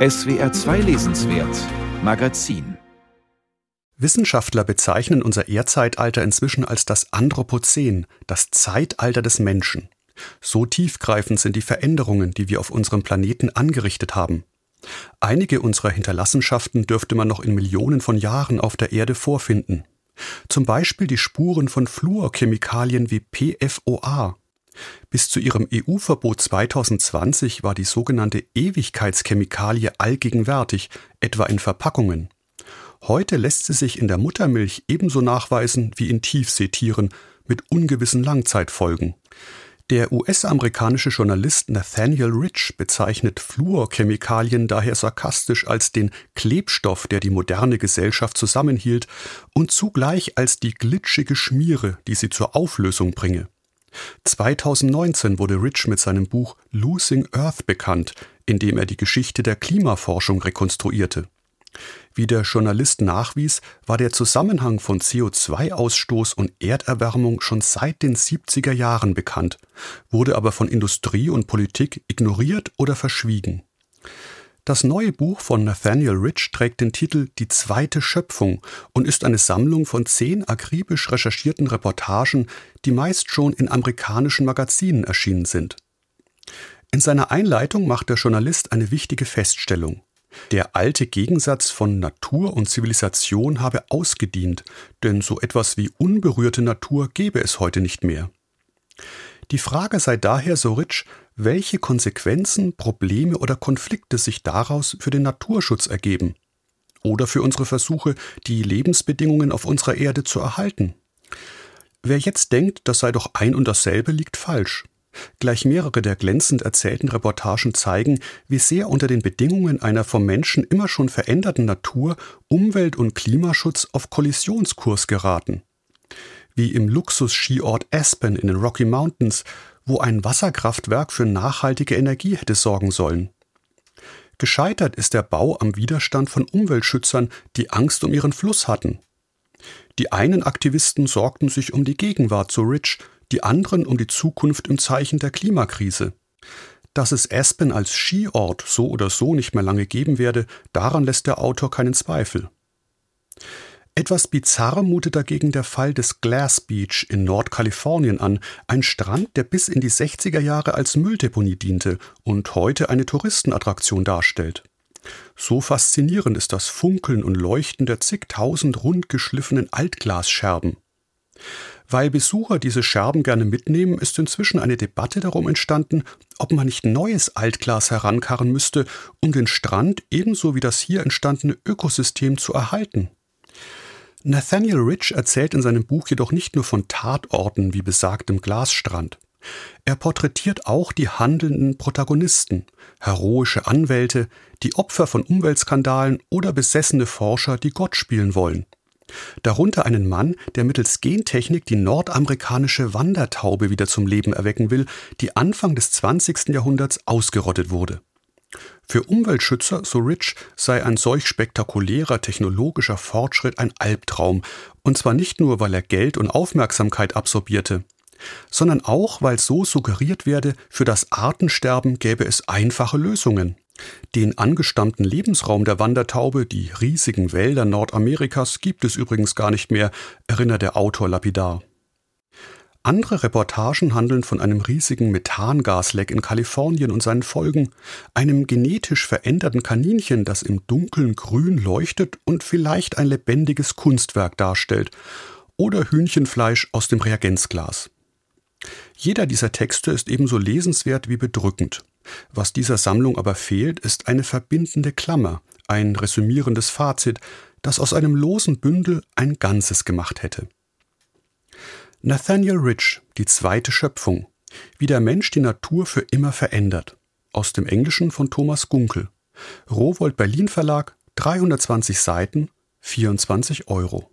SWR 2 Lesenswert Magazin Wissenschaftler bezeichnen unser Erdzeitalter inzwischen als das Anthropozän, das Zeitalter des Menschen. So tiefgreifend sind die Veränderungen, die wir auf unserem Planeten angerichtet haben. Einige unserer Hinterlassenschaften dürfte man noch in Millionen von Jahren auf der Erde vorfinden. Zum Beispiel die Spuren von Fluorchemikalien wie PFOA. Bis zu ihrem EU-Verbot 2020 war die sogenannte Ewigkeitschemikalie allgegenwärtig, etwa in Verpackungen. Heute lässt sie sich in der Muttermilch ebenso nachweisen wie in Tiefseetieren mit ungewissen Langzeitfolgen. Der US-amerikanische Journalist Nathaniel Rich bezeichnet Fluorchemikalien daher sarkastisch als den Klebstoff, der die moderne Gesellschaft zusammenhielt, und zugleich als die glitschige Schmiere, die sie zur Auflösung bringe. 2019 wurde Rich mit seinem Buch Losing Earth bekannt, in dem er die Geschichte der Klimaforschung rekonstruierte. Wie der Journalist nachwies, war der Zusammenhang von CO2-Ausstoß und Erderwärmung schon seit den 70er Jahren bekannt, wurde aber von Industrie und Politik ignoriert oder verschwiegen. Das neue Buch von Nathaniel Rich trägt den Titel Die zweite Schöpfung und ist eine Sammlung von zehn akribisch recherchierten Reportagen, die meist schon in amerikanischen Magazinen erschienen sind. In seiner Einleitung macht der Journalist eine wichtige Feststellung. Der alte Gegensatz von Natur und Zivilisation habe ausgedient, denn so etwas wie unberührte Natur gäbe es heute nicht mehr. Die Frage sei daher so rich, welche Konsequenzen, Probleme oder Konflikte sich daraus für den Naturschutz ergeben oder für unsere Versuche, die Lebensbedingungen auf unserer Erde zu erhalten. Wer jetzt denkt, das sei doch ein und dasselbe, liegt falsch. Gleich mehrere der glänzend erzählten Reportagen zeigen, wie sehr unter den Bedingungen einer vom Menschen immer schon veränderten Natur Umwelt- und Klimaschutz auf Kollisionskurs geraten. Wie im Luxus-Skiort Aspen in den Rocky Mountains, wo ein Wasserkraftwerk für nachhaltige Energie hätte sorgen sollen. Gescheitert ist der Bau am Widerstand von Umweltschützern, die Angst um ihren Fluss hatten. Die einen Aktivisten sorgten sich um die Gegenwart so Rich, die anderen um die Zukunft im Zeichen der Klimakrise. Dass es Aspen als Skiort so oder so nicht mehr lange geben werde, daran lässt der Autor keinen Zweifel. Etwas bizarr mutet dagegen der Fall des Glass Beach in Nordkalifornien an, ein Strand, der bis in die 60er Jahre als Mülldeponie diente und heute eine Touristenattraktion darstellt. So faszinierend ist das Funkeln und Leuchten der zigtausend rund geschliffenen Altglasscherben. Weil Besucher diese Scherben gerne mitnehmen, ist inzwischen eine Debatte darum entstanden, ob man nicht neues Altglas herankarren müsste, um den Strand ebenso wie das hier entstandene Ökosystem zu erhalten. Nathaniel Rich erzählt in seinem Buch jedoch nicht nur von Tatorten wie besagtem Glasstrand. Er porträtiert auch die handelnden Protagonisten, heroische Anwälte, die Opfer von Umweltskandalen oder besessene Forscher, die Gott spielen wollen. Darunter einen Mann, der mittels Gentechnik die nordamerikanische Wandertaube wieder zum Leben erwecken will, die Anfang des 20. Jahrhunderts ausgerottet wurde. Für Umweltschützer, so Rich, sei ein solch spektakulärer technologischer Fortschritt ein Albtraum, und zwar nicht nur, weil er Geld und Aufmerksamkeit absorbierte, sondern auch, weil so suggeriert werde, für das Artensterben gäbe es einfache Lösungen. Den angestammten Lebensraum der Wandertaube, die riesigen Wälder Nordamerikas, gibt es übrigens gar nicht mehr, erinnert der Autor lapidar. Andere Reportagen handeln von einem riesigen Methangasleck in Kalifornien und seinen Folgen, einem genetisch veränderten Kaninchen, das im Dunkeln grün leuchtet und vielleicht ein lebendiges Kunstwerk darstellt, oder Hühnchenfleisch aus dem Reagenzglas. Jeder dieser Texte ist ebenso lesenswert wie bedrückend. Was dieser Sammlung aber fehlt, ist eine verbindende Klammer, ein resümierendes Fazit, das aus einem losen Bündel ein Ganzes gemacht hätte. Nathaniel Rich, die zweite Schöpfung, wie der Mensch die Natur für immer verändert. Aus dem Englischen von Thomas Gunkel. Rowold Berlin Verlag, 320 Seiten, 24 Euro.